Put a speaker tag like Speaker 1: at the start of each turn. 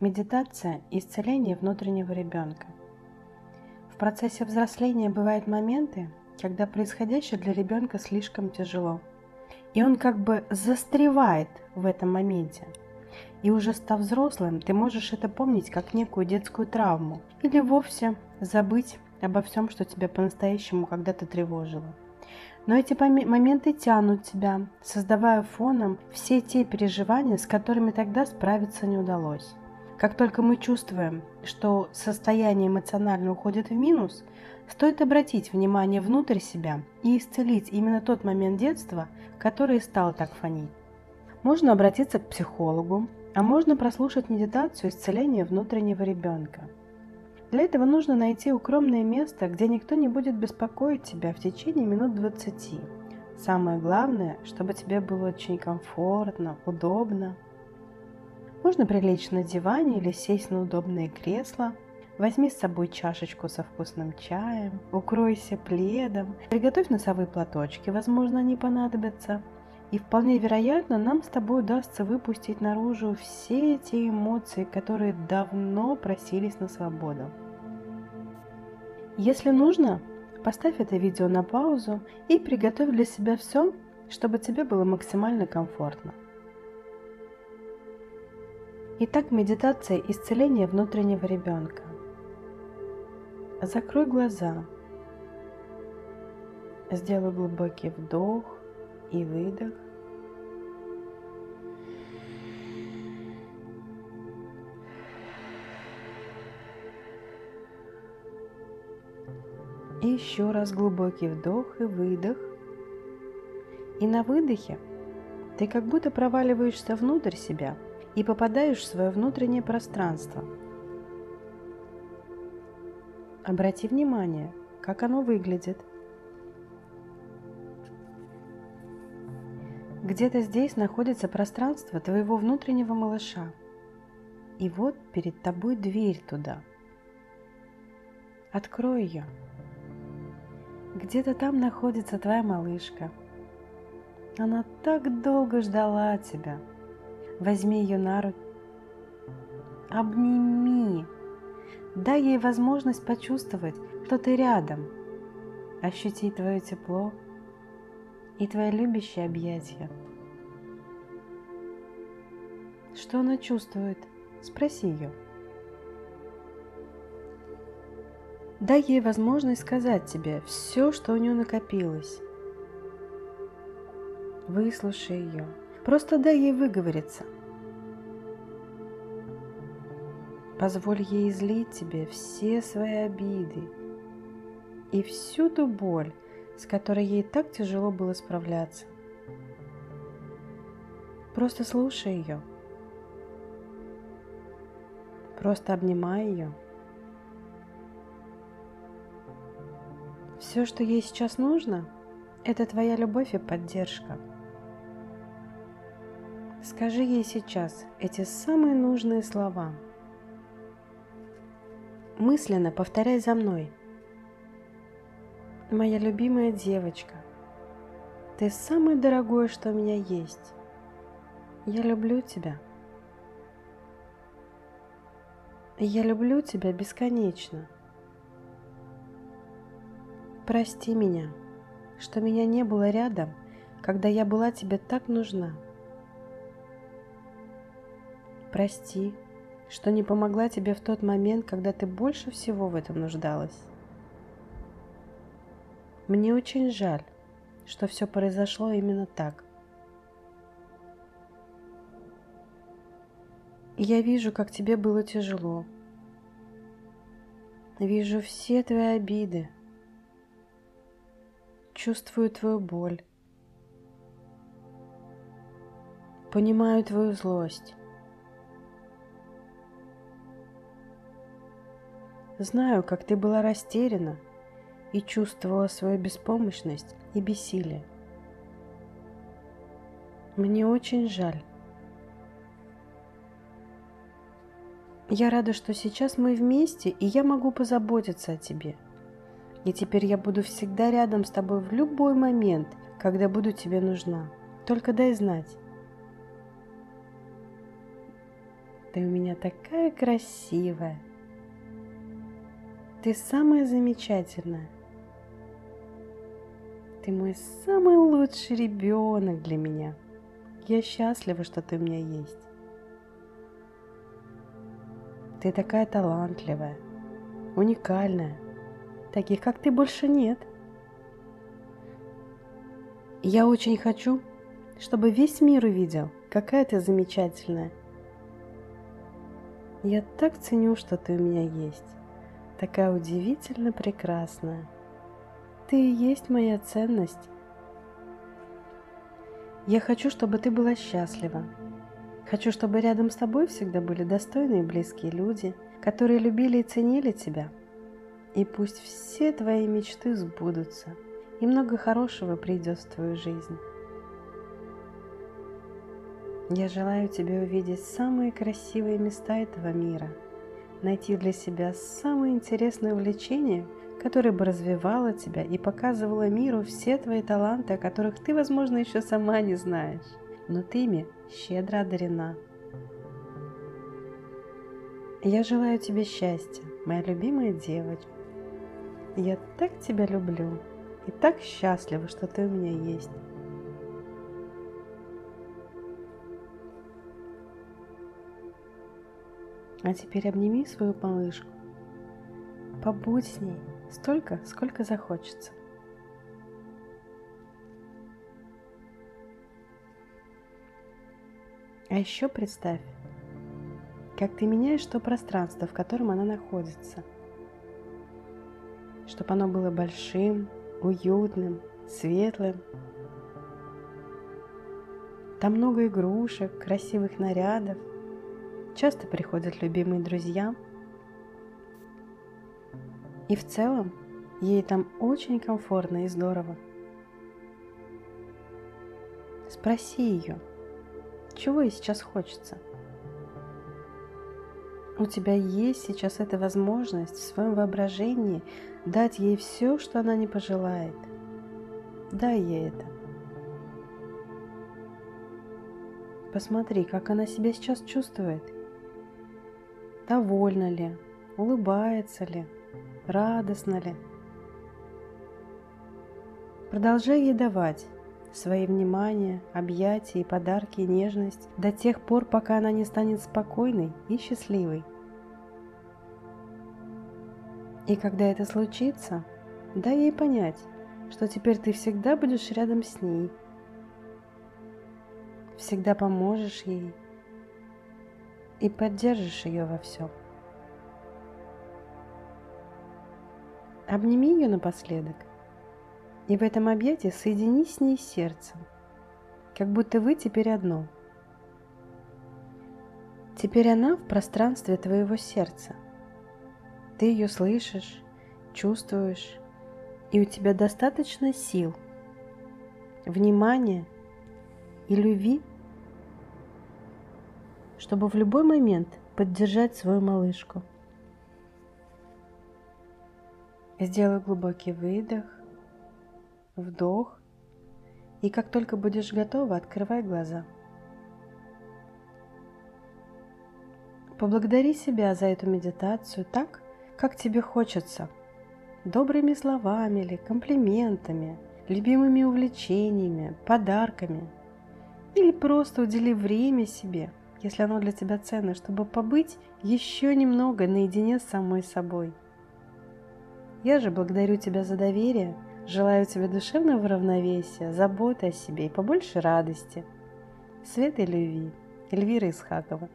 Speaker 1: Медитация – исцеление внутреннего ребенка. В процессе взросления бывают моменты, когда происходящее для ребенка слишком тяжело. И он как бы застревает в этом моменте. И уже став взрослым, ты можешь это помнить как некую детскую травму или вовсе забыть обо всем, что тебя по-настоящему когда-то тревожило. Но эти моменты тянут тебя, создавая фоном все те переживания, с которыми тогда справиться не удалось. Как только мы чувствуем, что состояние эмоционально уходит в минус, стоит обратить внимание внутрь себя и исцелить именно тот момент детства, который стал так фонить. Можно обратиться к психологу, а можно прослушать медитацию исцеления внутреннего ребенка. Для этого нужно найти укромное место, где никто не будет беспокоить тебя в течение минут 20. Самое главное, чтобы тебе было очень комфортно, удобно – можно прилечь на диване или сесть на удобное кресло. Возьми с собой чашечку со вкусным чаем, укройся пледом, приготовь носовые платочки, возможно, они понадобятся. И вполне вероятно, нам с тобой удастся выпустить наружу все эти эмоции, которые давно просились на свободу. Если нужно, поставь это видео на паузу и приготовь для себя все, чтобы тебе было максимально комфортно. Итак, медитация исцеления внутреннего ребенка. Закрой глаза. Сделай глубокий вдох и выдох. И еще раз глубокий вдох и выдох. И на выдохе ты как будто проваливаешься внутрь себя – и попадаешь в свое внутреннее пространство. Обрати внимание, как оно выглядит. Где-то здесь находится пространство твоего внутреннего малыша. И вот перед тобой дверь туда. Открой ее. Где-то там находится твоя малышка. Она так долго ждала тебя – Возьми ее на руки. Обними. Дай ей возможность почувствовать, что ты рядом. Ощутить твое тепло и твое любящее объятие. Что она чувствует? Спроси ее. Дай ей возможность сказать тебе все, что у нее накопилось. Выслушай ее. Просто дай ей выговориться. Позволь ей излить тебе все свои обиды и всю ту боль, с которой ей так тяжело было справляться. Просто слушай ее. Просто обнимай ее. Все, что ей сейчас нужно, это твоя любовь и поддержка. Скажи ей сейчас эти самые нужные слова. Мысленно повторяй за мной. Моя любимая девочка, ты самое дорогое, что у меня есть. Я люблю тебя. Я люблю тебя бесконечно. Прости меня, что меня не было рядом, когда я была тебе так нужна. Прости, что не помогла тебе в тот момент, когда ты больше всего в этом нуждалась. Мне очень жаль, что все произошло именно так. Я вижу, как тебе было тяжело. Вижу все твои обиды. Чувствую твою боль. Понимаю твою злость. Знаю, как ты была растеряна и чувствовала свою беспомощность и бессилие. Мне очень жаль. Я рада, что сейчас мы вместе, и я могу позаботиться о тебе. И теперь я буду всегда рядом с тобой в любой момент, когда буду тебе нужна. Только дай знать. Ты у меня такая красивая. Ты самая замечательная. Ты мой самый лучший ребенок для меня. Я счастлива, что ты у меня есть. Ты такая талантливая, уникальная. Таких, как ты, больше нет. Я очень хочу, чтобы весь мир увидел, какая ты замечательная. Я так ценю, что ты у меня есть такая удивительно прекрасная. Ты и есть моя ценность. Я хочу, чтобы ты была счастлива. Хочу, чтобы рядом с тобой всегда были достойные и близкие люди, которые любили и ценили тебя. И пусть все твои мечты сбудутся, и много хорошего придет в твою жизнь. Я желаю тебе увидеть самые красивые места этого мира – найти для себя самое интересное увлечение, которое бы развивало тебя и показывало миру все твои таланты, о которых ты, возможно, еще сама не знаешь, но ты ими щедро одарена. Я желаю тебе счастья, моя любимая девочка. Я так тебя люблю и так счастлива, что ты у меня есть. А теперь обними свою малышку. Побудь с ней столько, сколько захочется. А еще представь, как ты меняешь то пространство, в котором она находится. Чтобы оно было большим, уютным, светлым. Там много игрушек, красивых нарядов, Часто приходят любимые друзья. И в целом ей там очень комфортно и здорово. Спроси ее, чего ей сейчас хочется. У тебя есть сейчас эта возможность в своем воображении дать ей все, что она не пожелает. Дай ей это. Посмотри, как она себя сейчас чувствует – довольна ли, улыбается ли, радостна ли. Продолжай ей давать свои внимание, объятия и подарки и нежность до тех пор, пока она не станет спокойной и счастливой. И когда это случится, дай ей понять, что теперь ты всегда будешь рядом с ней, всегда поможешь ей, и поддержишь ее во всем. Обними ее напоследок и в этом объятии соединись с ней сердцем, как будто вы теперь одно. Теперь она в пространстве твоего сердца. Ты ее слышишь, чувствуешь, и у тебя достаточно сил, внимания и любви чтобы в любой момент поддержать свою малышку. Сделай глубокий выдох, вдох, и как только будешь готова, открывай глаза. Поблагодари себя за эту медитацию так, как тебе хочется, добрыми словами или комплиментами, любимыми увлечениями, подарками, или просто удели время себе – если оно для тебя ценно, чтобы побыть еще немного наедине с самой собой. Я же благодарю тебя за доверие, желаю тебе душевного равновесия, заботы о себе и побольше радости. Света и любви. Эльвира Исхакова.